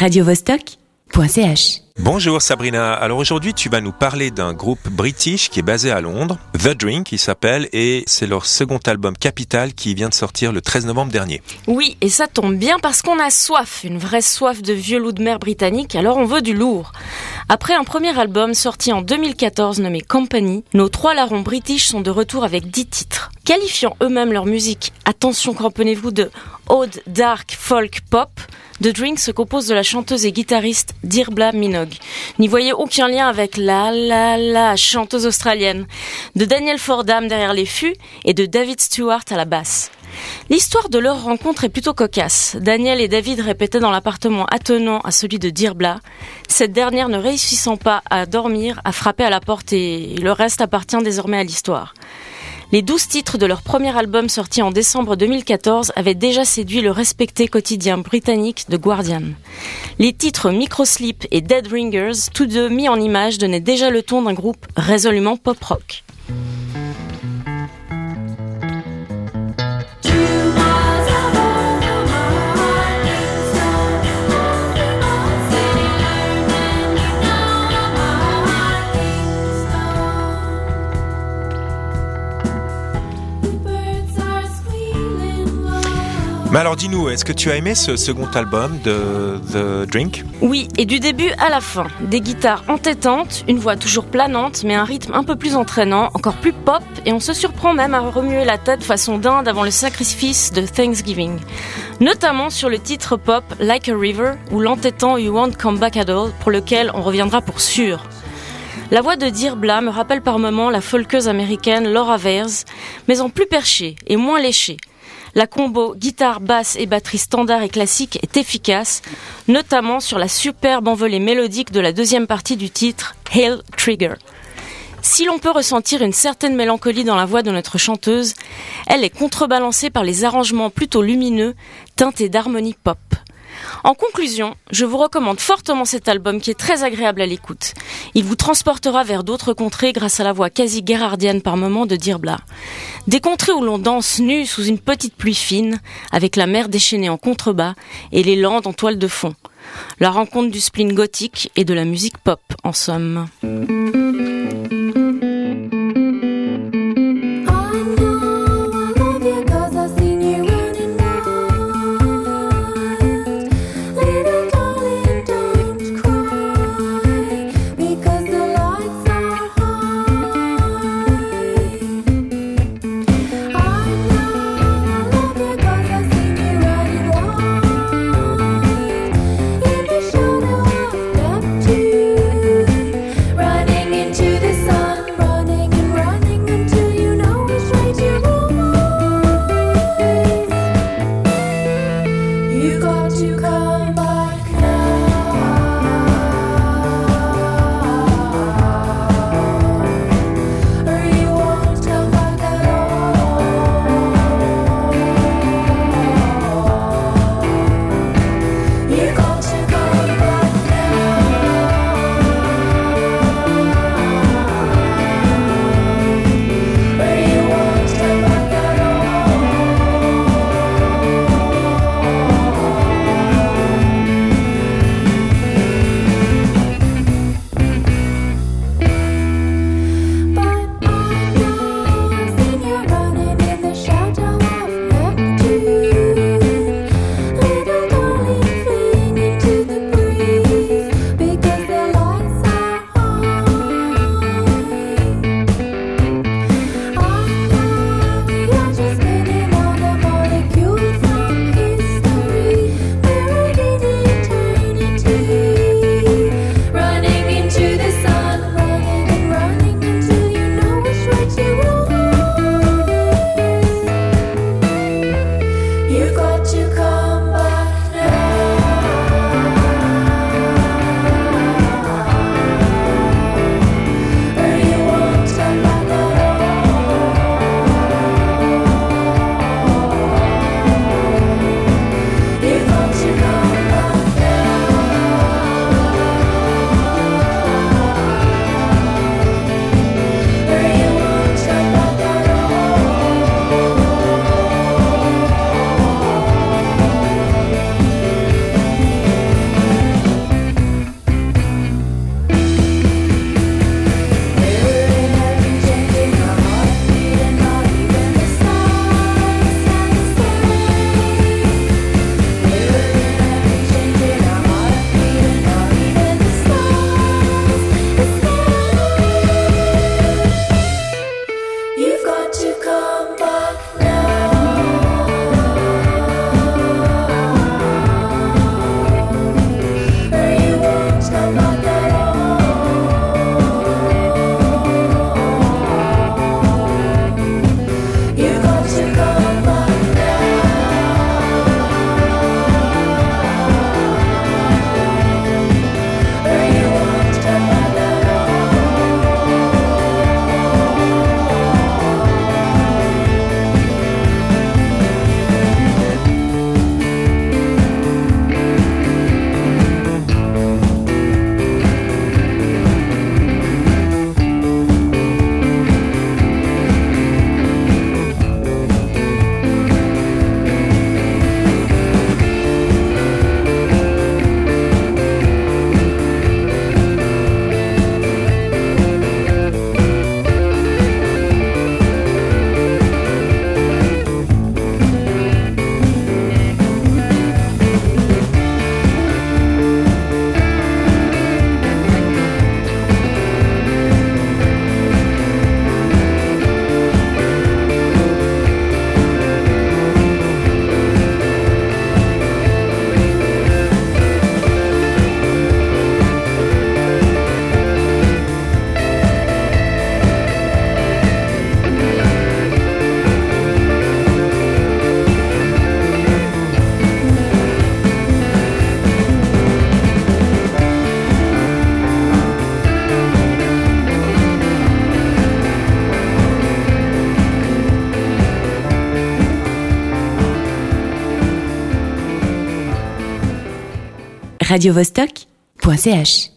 radiovostok.ch. Bonjour Sabrina. Alors aujourd'hui, tu vas nous parler d'un groupe british qui est basé à Londres, The Drink, il s'appelle, et c'est leur second album Capital qui vient de sortir le 13 novembre dernier. Oui, et ça tombe bien parce qu'on a soif, une vraie soif de vieux loup de mer britannique, alors on veut du lourd. Après un premier album sorti en 2014 nommé Company, nos trois larrons british sont de retour avec 10 titres. Qualifiant eux-mêmes leur musique, attention cramponnez-vous, de old, dark, folk, pop, The Drink se compose de la chanteuse et guitariste Dirbla N'y voyez aucun lien avec la la la chanteuse australienne, de Daniel Fordham derrière les fûts et de David Stewart à la basse. L'histoire de leur rencontre est plutôt cocasse. Daniel et David répétaient dans l'appartement attenant à celui de Dirbla. Cette dernière ne réussissant pas à dormir, a frappé à la porte et le reste appartient désormais à l'histoire. Les douze titres de leur premier album sorti en décembre 2014 avaient déjà séduit le respecté quotidien britannique The Guardian. Les titres Microsleep et Dead Ringers, tous deux mis en image, donnaient déjà le ton d'un groupe résolument pop-rock. Mais alors dis-nous, est-ce que tu as aimé ce second album de The Drink? Oui, et du début à la fin. Des guitares entêtantes, une voix toujours planante, mais un rythme un peu plus entraînant, encore plus pop, et on se surprend même à remuer la tête façon dinde avant le sacrifice de Thanksgiving. Notamment sur le titre pop Like a River ou l'entêtant You Won't Come Back at All, pour lequel on reviendra pour sûr. La voix de Dirbla me rappelle par moments la folkeuse américaine Laura Vers, mais en plus perchée et moins léchée. La combo guitare, basse et batterie standard et classique est efficace, notamment sur la superbe envolée mélodique de la deuxième partie du titre, Hail Trigger. Si l'on peut ressentir une certaine mélancolie dans la voix de notre chanteuse, elle est contrebalancée par les arrangements plutôt lumineux, teintés d'harmonie pop. En conclusion, je vous recommande fortement cet album qui est très agréable à l'écoute. Il vous transportera vers d'autres contrées grâce à la voix quasi guérardienne par moments de Dirbla. Des contrées où l'on danse nu sous une petite pluie fine, avec la mer déchaînée en contrebas et les landes en toile de fond. La rencontre du spleen gothique et de la musique pop, en somme. radiovostok.ch